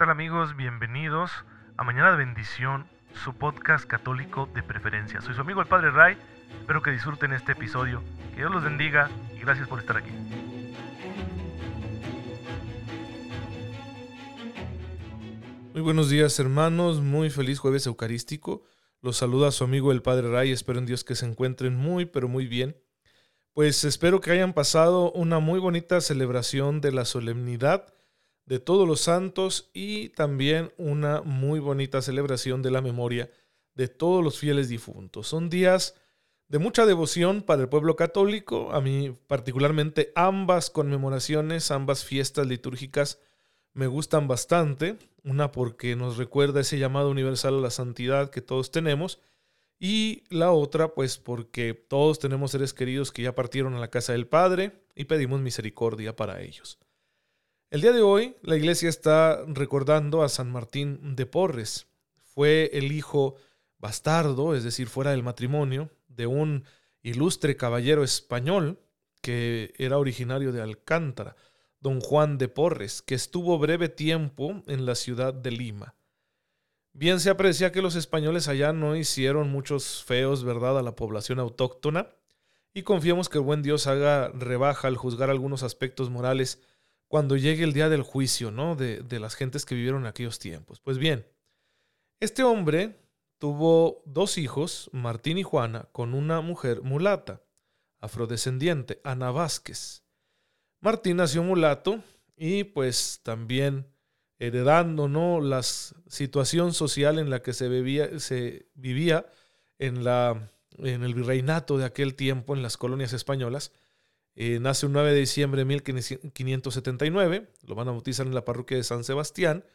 ¿Qué tal amigos? Bienvenidos a Mañana de Bendición, su podcast católico de preferencia. Soy su amigo el Padre Ray, espero que disfruten este episodio, que Dios los bendiga y gracias por estar aquí. Muy buenos días hermanos, muy feliz jueves eucarístico. Los saluda su amigo el Padre Ray, espero en Dios que se encuentren muy pero muy bien. Pues espero que hayan pasado una muy bonita celebración de la solemnidad de todos los santos y también una muy bonita celebración de la memoria de todos los fieles difuntos. Son días de mucha devoción para el pueblo católico. A mí particularmente ambas conmemoraciones, ambas fiestas litúrgicas me gustan bastante. Una porque nos recuerda ese llamado universal a la santidad que todos tenemos. Y la otra pues porque todos tenemos seres queridos que ya partieron a la casa del Padre y pedimos misericordia para ellos. El día de hoy la iglesia está recordando a San Martín de Porres. Fue el hijo bastardo, es decir, fuera del matrimonio, de un ilustre caballero español que era originario de Alcántara, don Juan de Porres, que estuvo breve tiempo en la ciudad de Lima. Bien se aprecia que los españoles allá no hicieron muchos feos, ¿verdad?, a la población autóctona, y confiamos que el buen Dios haga rebaja al juzgar algunos aspectos morales cuando llegue el día del juicio, ¿no? De, de las gentes que vivieron en aquellos tiempos. Pues bien, este hombre tuvo dos hijos, Martín y Juana, con una mujer mulata, afrodescendiente, Ana Vázquez. Martín nació mulato y pues también heredando ¿no? la situación social en la que se, se vivía en, la, en el virreinato de aquel tiempo, en las colonias españolas, eh, nace un 9 de diciembre de 1579, lo van a bautizar en la parroquia de San Sebastián,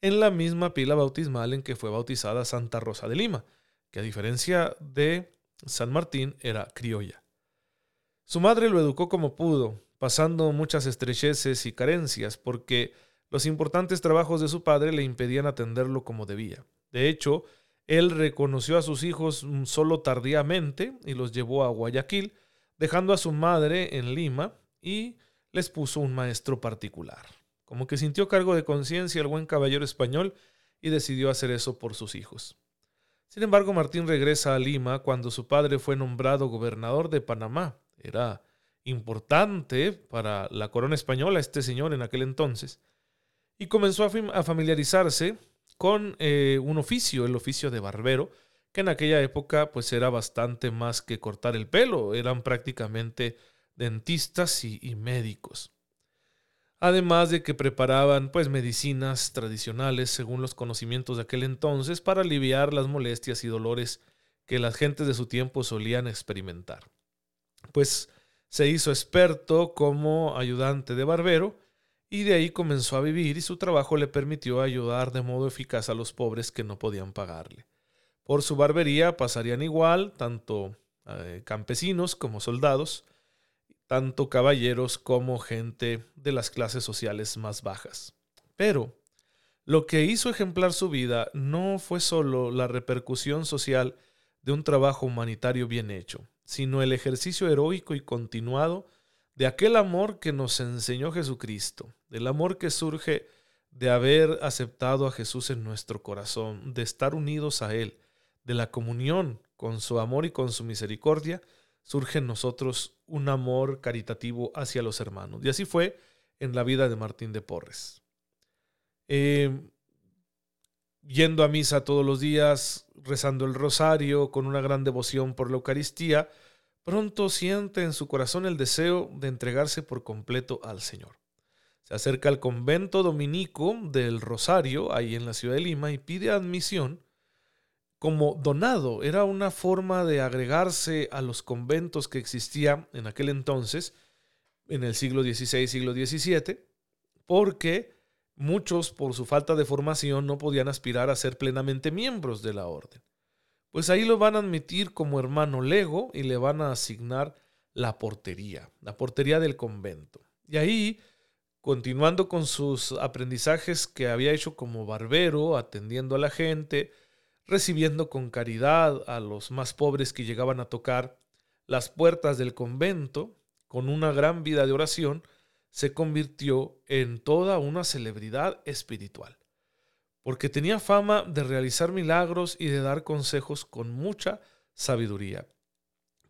en la misma pila bautismal en que fue bautizada Santa Rosa de Lima, que a diferencia de San Martín era criolla. Su madre lo educó como pudo, pasando muchas estrecheces y carencias, porque los importantes trabajos de su padre le impedían atenderlo como debía. De hecho, él reconoció a sus hijos solo tardíamente y los llevó a Guayaquil, dejando a su madre en Lima y les puso un maestro particular. Como que sintió cargo de conciencia el buen caballero español y decidió hacer eso por sus hijos. Sin embargo, Martín regresa a Lima cuando su padre fue nombrado gobernador de Panamá. Era importante para la corona española este señor en aquel entonces. Y comenzó a familiarizarse con eh, un oficio, el oficio de barbero, que en aquella época pues era bastante más que cortar el pelo, eran prácticamente dentistas y, médicos. Además de que preparaban pues medicinas tradicionales según los conocimientos de aquel entonces para aliviar las molestias y dolores que las gentes de su tiempo solían experimentar. Pues se hizo experto como ayudante de barbero y de ahí comenzó a vivir y su trabajo le permitió ayudar de modo eficaz a los pobres que no podían pagarle. Por su barbería pasarían igual tanto eh, campesinos como soldados, tanto caballeros como gente de las clases sociales más bajas. Pero lo que hizo ejemplar su vida no fue solo la repercusión social de un trabajo humanitario bien hecho, sino el ejercicio heroico y continuado de aquel amor que nos enseñó Jesucristo, del amor que surge de haber aceptado a Jesús en nuestro corazón, de estar unidos a Él, de la comunión con su amor y con su misericordia, surge en nosotros un amor caritativo hacia los hermanos. Y así fue en la vida de Martín de Porres. Em, yendo a misa todos los días, rezando el rosario, con una gran devoción por la Eucaristía, pronto siente en su corazón el deseo de entregarse por completo al Señor. Se acerca al convento dominico del Rosario, ahí en la ciudad de Lima, y pide admisión como donado. Era una forma de agregarse a los conventos que existía en aquel entonces, en el siglo XVI, siglo XVII, porque muchos por su falta de formación no podían aspirar a ser plenamente miembros de la orden. Pues ahí lo van a admitir como hermano lego y le van a asignar la portería, la portería del convento. Y ahí, continuando con sus aprendizajes que había hecho como barbero, atendiendo a la gente, recibiendo con caridad a los más pobres que llegaban a tocar las puertas del convento, con una gran vida de oración, se convirtió en toda una celebridad espiritual. porque tenía fama de realizar milagros y de dar consejos con mucha sabiduría.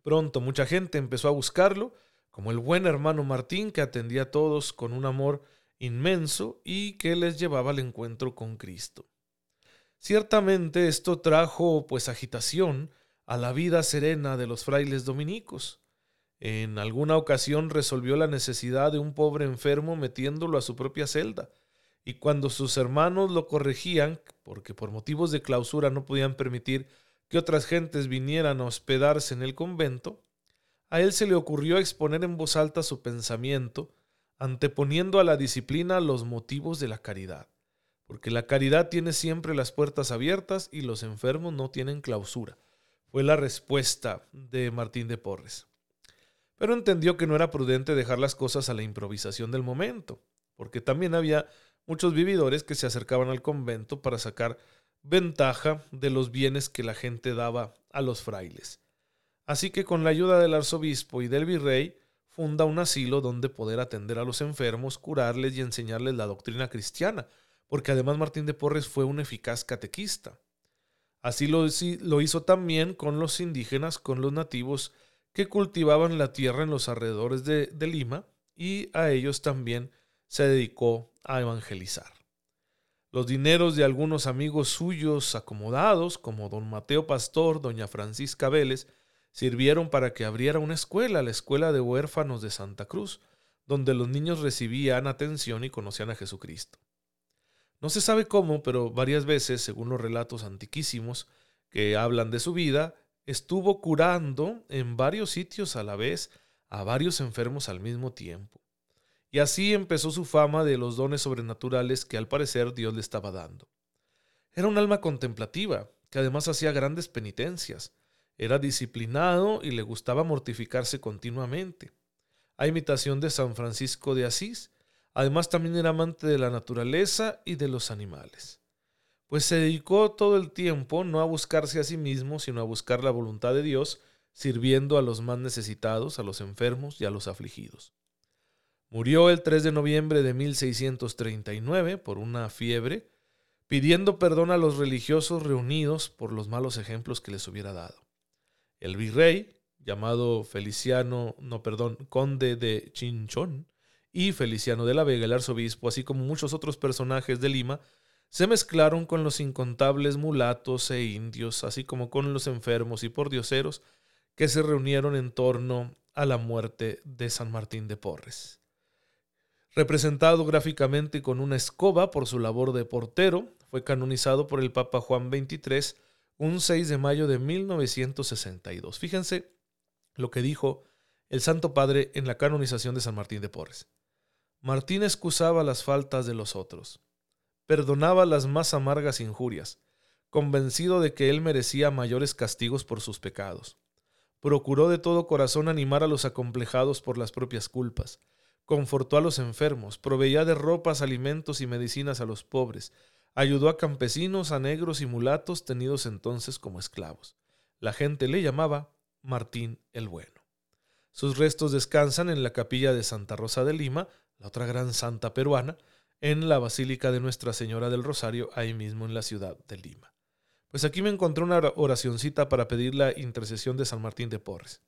Pronto mucha gente empezó a buscarlo, como el buen hermano Martín que atendía a todos con un amor inmenso y que les llevaba al encuentro con Cristo. Ciertamente esto trajo pues agitación a la vida serena de los frailes dominicos. En alguna ocasión resolvió la necesidad de un pobre enfermo metiéndolo a su propia celda, y cuando sus hermanos lo corregían, porque por motivos de clausura no podían permitir que otras gentes vinieran a hospedarse en el convento, a él se le ocurrió exponer en voz alta su pensamiento, anteponiendo a la disciplina los motivos de la caridad, porque la caridad tiene siempre las puertas abiertas y los enfermos no tienen clausura. Fue la respuesta de Martín de Porres. Pero entendió que no era prudente dejar las cosas a la improvisación del momento, porque también había muchos vividores que se acercaban al convento para sacar ventaja de los bienes que la gente daba a los frailes. Así que con la ayuda del arzobispo y del virrey, funda un asilo donde poder atender a los enfermos, curarles y enseñarles la doctrina cristiana, porque además Martín de Porres fue un eficaz catequista. Así lo, lo hizo también con los indígenas, con los nativos que cultivaban la tierra en los alrededores de, de Lima, y a ellos también se dedicó a evangelizar. Los dineros de algunos amigos suyos acomodados, como don Mateo Pastor, doña Francisca Vélez, sirvieron para que abriera una escuela, la Escuela de Huérfanos de Santa Cruz, donde los niños recibían atención y conocían a Jesucristo. No se sabe cómo, pero varias veces, según los relatos antiquísimos que hablan de su vida, estuvo curando en varios sitios a la vez a varios enfermos al mismo tiempo. Y así empezó su fama de los dones sobrenaturales que al parecer Dios le estaba dando. Era un alma contemplativa, que además hacía grandes penitencias. Era disciplinado y le gustaba mortificarse continuamente. A imitación de San Francisco de Asís, además también era amante de la naturaleza y de los animales. Pues se dedicó todo el tiempo no a buscarse a sí mismo, sino a buscar la voluntad de Dios, sirviendo a los más necesitados, a los enfermos y a los afligidos. Murió el 3 de noviembre de 1639 por una fiebre, pidiendo perdón a los religiosos reunidos por los malos ejemplos que les hubiera dado. El virrey, llamado Feliciano, no, perdón, conde de Chinchón, y Feliciano de la Vega, el arzobispo, así como muchos otros personajes de Lima, se mezclaron con los incontables mulatos e indios, así como con los enfermos y pordioseros que se reunieron en torno a la muerte de San Martín de Porres representado gráficamente con una escoba por su labor de portero, fue canonizado por el Papa Juan XXIII un 6 de mayo de 1962. Fíjense lo que dijo el Santo Padre en la canonización de San Martín de Porres. Martín excusaba las faltas de los otros, perdonaba las más amargas injurias, convencido de que él merecía mayores castigos por sus pecados. Procuró de todo corazón animar a los acomplejados por las propias culpas, confortó a los enfermos, proveía de ropas, alimentos y medicinas a los pobres, ayudó a campesinos, a negros y mulatos tenidos entonces como esclavos. La gente le llamaba Martín el Bueno. Sus restos descansan en la capilla de Santa Rosa de Lima, la otra gran santa peruana, en la Basílica de Nuestra Señora del Rosario, ahí mismo en la ciudad de Lima. Pues aquí me encontré una oracioncita para pedir la intercesión de San Martín de Porres.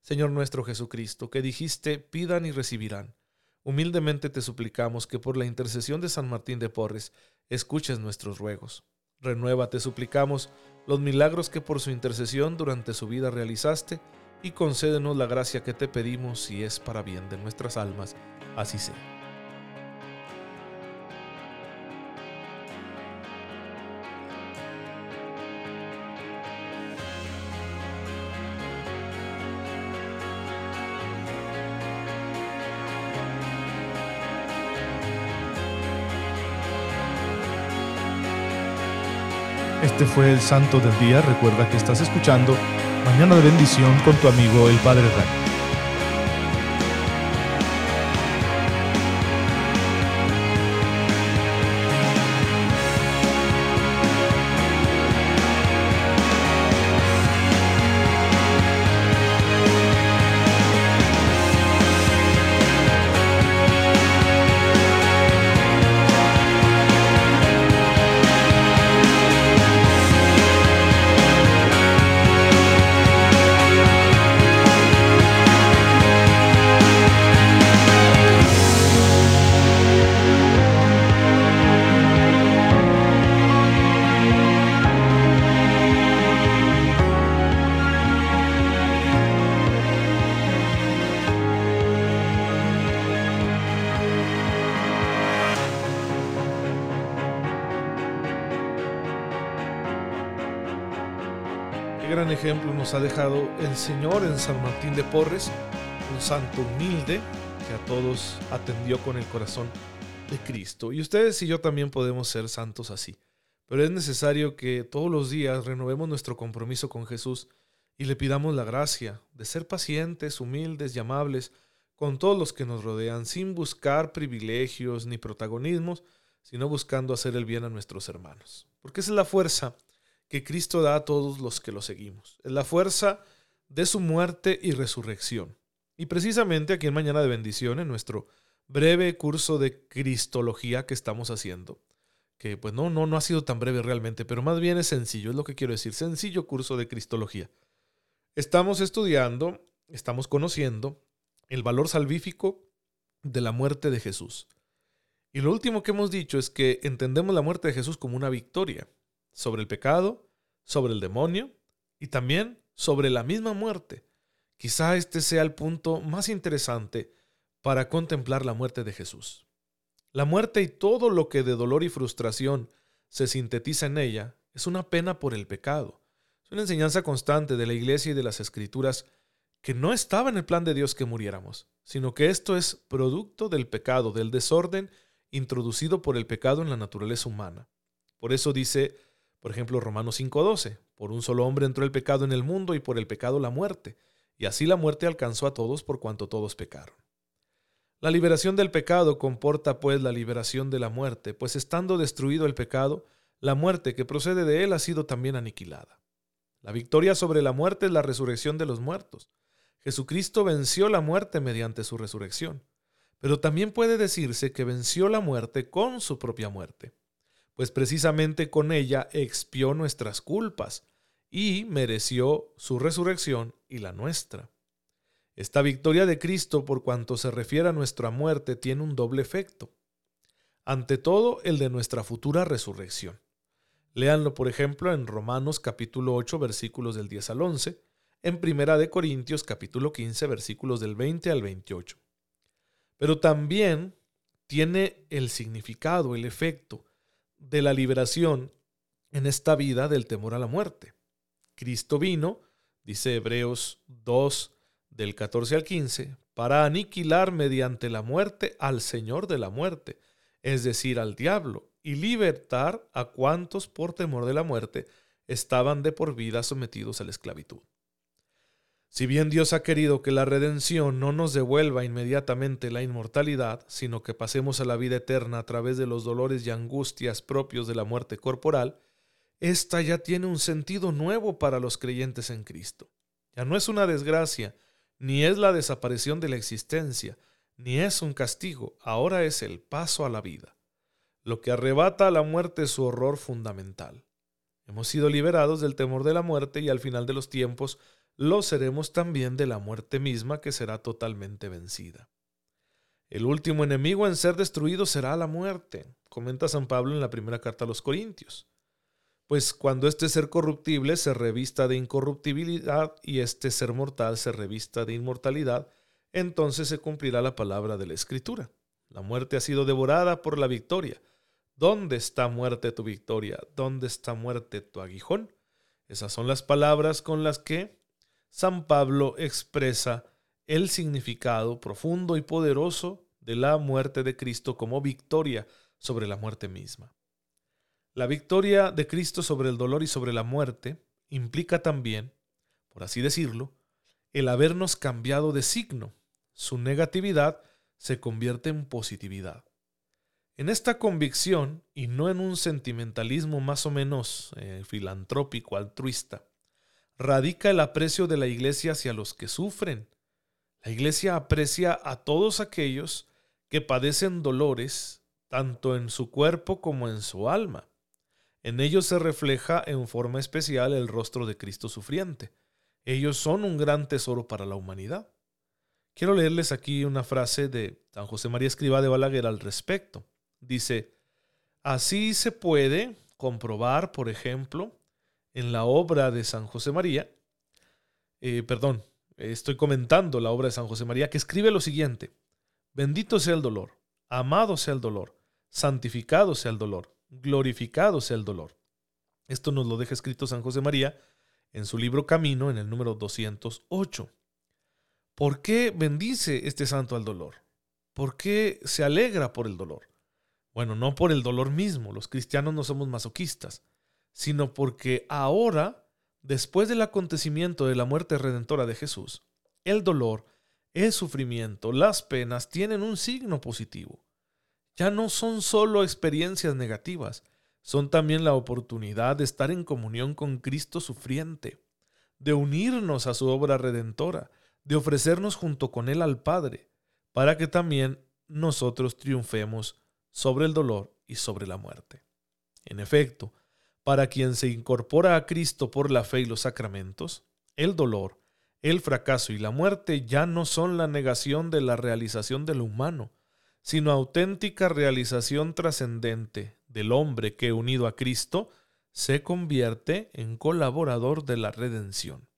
Señor nuestro Jesucristo, que dijiste, pidan y recibirán. Humildemente te suplicamos que por la intercesión de San Martín de Porres escuches nuestros ruegos. Renueva, te suplicamos, los milagros que por su intercesión durante su vida realizaste y concédenos la gracia que te pedimos si es para bien de nuestras almas. Así sea. Este fue el Santo del Día. Recuerda que estás escuchando Mañana de Bendición con tu amigo el Padre Ray. Nos ha dejado el Señor en San Martín de Porres, un santo humilde que a todos atendió con el corazón de Cristo. Y ustedes y yo también podemos ser santos así. Pero es necesario que todos los días renovemos nuestro compromiso con Jesús y le pidamos la gracia de ser pacientes, humildes y amables con todos los que nos rodean, sin buscar privilegios ni protagonismos, sino buscando hacer el bien a nuestros hermanos. Porque esa es la fuerza que Cristo da a todos los que lo seguimos. Es la fuerza de su muerte y resurrección. Y precisamente aquí en Mañana de Bendición, en nuestro breve curso de Cristología que estamos haciendo, que pues no, no, no ha sido tan breve realmente, pero más bien es sencillo, es lo que quiero decir, sencillo curso de Cristología. Estamos estudiando, estamos conociendo el valor salvífico de la muerte de Jesús. Y lo último que hemos dicho es que entendemos la muerte de Jesús como una victoria sobre el pecado, sobre el demonio y también sobre la misma muerte. Quizá este sea el punto más interesante para contemplar la muerte de Jesús. La muerte y todo lo que de dolor y frustración se sintetiza en ella es una pena por el pecado. Es una enseñanza constante de la Iglesia y de las Escrituras que no estaba en el plan de Dios que muriéramos, sino que esto es producto del pecado, del desorden introducido por el pecado en la naturaleza humana. Por eso dice por ejemplo, Romanos 5:12, por un solo hombre entró el pecado en el mundo y por el pecado la muerte, y así la muerte alcanzó a todos por cuanto todos pecaron. La liberación del pecado comporta pues la liberación de la muerte, pues estando destruido el pecado, la muerte que procede de él ha sido también aniquilada. La victoria sobre la muerte es la resurrección de los muertos. Jesucristo venció la muerte mediante su resurrección, pero también puede decirse que venció la muerte con su propia muerte pues precisamente con ella expió nuestras culpas y mereció su resurrección y la nuestra. Esta victoria de Cristo por cuanto se refiere a nuestra muerte tiene un doble efecto. Ante todo, el de nuestra futura resurrección. Léanlo, por ejemplo, en Romanos capítulo 8 versículos del 10 al 11, en Primera de Corintios capítulo 15 versículos del 20 al 28. Pero también tiene el significado, el efecto de la liberación en esta vida del temor a la muerte. Cristo vino, dice Hebreos 2 del 14 al 15, para aniquilar mediante la muerte al Señor de la muerte, es decir, al diablo, y libertar a cuantos por temor de la muerte estaban de por vida sometidos a la esclavitud. Si bien Dios ha querido que la redención no nos devuelva inmediatamente la inmortalidad, sino que pasemos a la vida eterna a través de los dolores y angustias propios de la muerte corporal, esta ya tiene un sentido nuevo para los creyentes en Cristo. Ya no es una desgracia, ni es la desaparición de la existencia, ni es un castigo, ahora es el paso a la vida. Lo que arrebata a la muerte su horror fundamental. Hemos sido liberados del temor de la muerte y al final de los tiempos lo seremos también de la muerte misma que será totalmente vencida. El último enemigo en ser destruido será la muerte, comenta San Pablo en la primera carta a los Corintios. Pues cuando este ser corruptible se revista de incorruptibilidad y este ser mortal se revista de inmortalidad, entonces se cumplirá la palabra de la Escritura. La muerte ha sido devorada por la victoria. ¿Dónde está muerte tu victoria? ¿Dónde está muerte tu aguijón? Esas son las palabras con las que San Pablo expresa el significado profundo y poderoso de la muerte de Cristo como victoria sobre la muerte misma. La victoria de Cristo sobre el dolor y sobre la muerte implica también, por así decirlo, el habernos cambiado de signo. Su negatividad se convierte en positividad. En esta convicción, y no en un sentimentalismo más o menos eh, filantrópico, altruista, radica el aprecio de la iglesia hacia los que sufren. La iglesia aprecia a todos aquellos que padecen dolores, tanto en su cuerpo como en su alma. En ellos se refleja en forma especial el rostro de Cristo sufriente. Ellos son un gran tesoro para la humanidad. Quiero leerles aquí una frase de San José María Escriba de Balaguer al respecto. Dice, así se puede comprobar, por ejemplo, en la obra de San José María, eh, perdón, estoy comentando la obra de San José María, que escribe lo siguiente, bendito sea el dolor, amado sea el dolor, santificado sea el dolor, glorificado sea el dolor. Esto nos lo deja escrito San José María en su libro Camino en el número 208. ¿Por qué bendice este santo al dolor? ¿Por qué se alegra por el dolor? Bueno, no por el dolor mismo, los cristianos no somos masoquistas, sino porque ahora, después del acontecimiento de la muerte redentora de Jesús, el dolor, el sufrimiento, las penas tienen un signo positivo. Ya no son solo experiencias negativas, son también la oportunidad de estar en comunión con Cristo sufriente, de unirnos a su obra redentora, de ofrecernos junto con Él al Padre, para que también nosotros triunfemos sobre el dolor y sobre la muerte. En efecto, para quien se incorpora a Cristo por la fe y los sacramentos, el dolor, el fracaso y la muerte ya no son la negación de la realización de lo humano, sino auténtica realización trascendente del hombre que, unido a Cristo, se convierte en colaborador de la redención.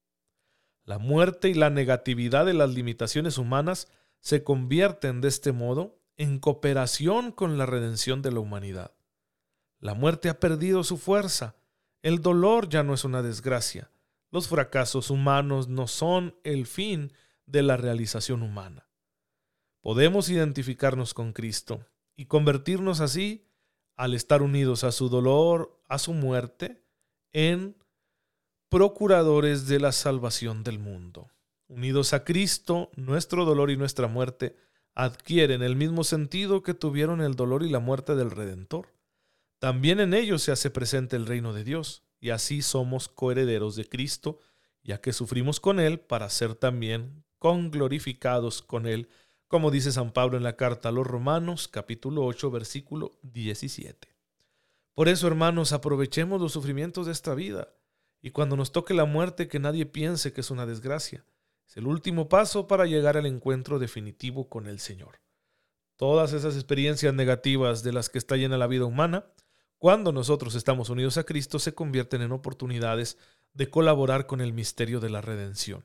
La muerte y la negatividad de las limitaciones humanas se convierten de este modo en cooperación con la redención de la humanidad. La muerte ha perdido su fuerza, el dolor ya no es una desgracia, los fracasos humanos no son el fin de la realización humana. Podemos identificarnos con Cristo y convertirnos así, al estar unidos a su dolor, a su muerte, en procuradores de la salvación del mundo. Unidos a Cristo, nuestro dolor y nuestra muerte adquieren el mismo sentido que tuvieron el dolor y la muerte del Redentor. También en ellos se hace presente el reino de Dios, y así somos coherederos de Cristo, ya que sufrimos con Él para ser también conglorificados con Él, como dice San Pablo en la carta a los Romanos, capítulo 8, versículo 17. Por eso, hermanos, aprovechemos los sufrimientos de esta vida, y cuando nos toque la muerte, que nadie piense que es una desgracia, es el último paso para llegar al encuentro definitivo con el Señor. Todas esas experiencias negativas de las que está llena la vida humana, cuando nosotros estamos unidos a Cristo, se convierten en oportunidades de colaborar con el misterio de la redención.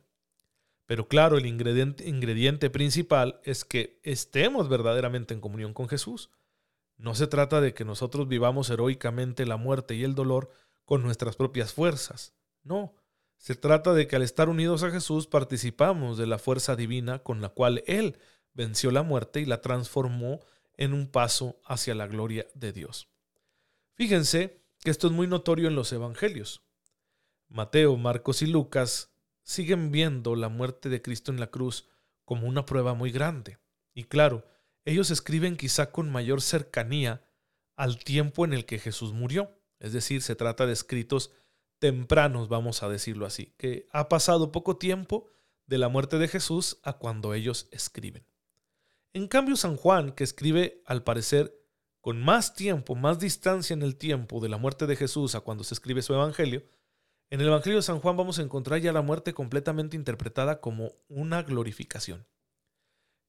Pero claro, el ingrediente, ingrediente, principal es que estemos verdaderamente en comunión con Jesús. No se trata de que nosotros vivamos heroicamente la muerte y el dolor con nuestras propias fuerzas. No, se trata de que al estar unidos a Jesús participamos de la fuerza divina con la cual Él venció la muerte y la transformó en un paso hacia la gloria de Dios. Fíjense que esto es muy notorio en los evangelios. Mateo, Marcos y Lucas siguen viendo la muerte de Cristo en la cruz como una prueba muy grande. Y claro, ellos escriben quizá con mayor cercanía al tiempo en el que Jesús murió. Es decir, se trata de escritos tempranos, vamos a decirlo así, que ha pasado poco tiempo de la muerte de Jesús a cuando ellos escriben. En cambio, San Juan, que escribe al parecer con más tiempo, más distancia en el tiempo de la muerte de Jesús a cuando se escribe su Evangelio, en el Evangelio de San Juan vamos a encontrar ya la muerte completamente interpretada como una glorificación.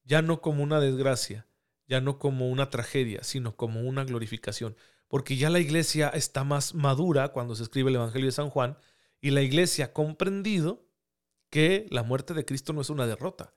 Ya no como una desgracia, ya no como una tragedia, sino como una glorificación porque ya la iglesia está más madura cuando se escribe el Evangelio de San Juan y la iglesia ha comprendido que la muerte de Cristo no es una derrota,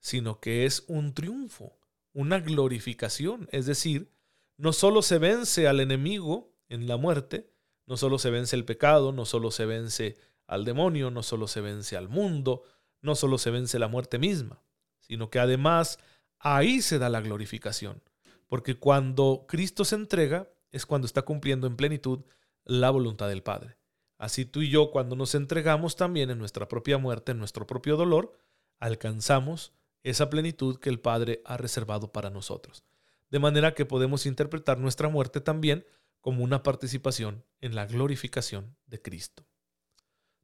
sino que es un triunfo, una glorificación. Es decir, no solo se vence al enemigo en la muerte, no solo se vence el pecado, no solo se vence al demonio, no solo se vence al mundo, no solo se vence la muerte misma, sino que además ahí se da la glorificación. Porque cuando Cristo se entrega, es cuando está cumpliendo en plenitud la voluntad del Padre. Así tú y yo, cuando nos entregamos también en nuestra propia muerte, en nuestro propio dolor, alcanzamos esa plenitud que el Padre ha reservado para nosotros. De manera que podemos interpretar nuestra muerte también como una participación en la glorificación de Cristo.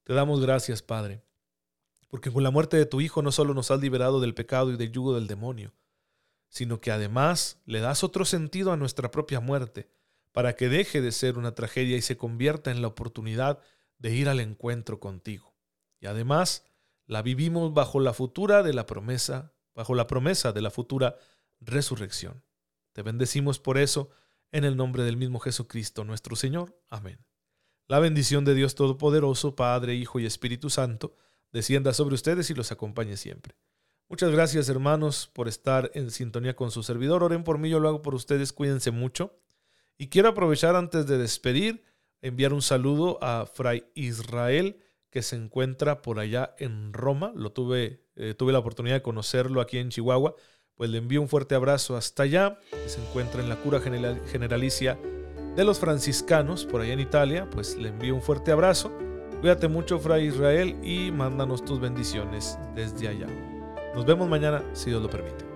Te damos gracias, Padre, porque con la muerte de tu Hijo no solo nos has liberado del pecado y del yugo del demonio, sino que además le das otro sentido a nuestra propia muerte, para que deje de ser una tragedia y se convierta en la oportunidad de ir al encuentro contigo. Y además, la vivimos bajo la futura de la promesa, bajo la promesa de la futura resurrección. Te bendecimos por eso en el nombre del mismo Jesucristo nuestro Señor. Amén. La bendición de Dios Todopoderoso, Padre, Hijo y Espíritu Santo, descienda sobre ustedes y los acompañe siempre. Muchas gracias hermanos por estar en sintonía con su servidor. Oren por mí, yo lo hago por ustedes. Cuídense mucho. Y quiero aprovechar antes de despedir, enviar un saludo a Fray Israel que se encuentra por allá en Roma. Lo tuve, eh, tuve la oportunidad de conocerlo aquí en Chihuahua. Pues le envío un fuerte abrazo hasta allá, que se encuentra en la cura generalicia de los franciscanos, por allá en Italia. Pues le envío un fuerte abrazo. Cuídate mucho, Fray Israel, y mándanos tus bendiciones desde allá. Nos vemos mañana, si Dios lo permite.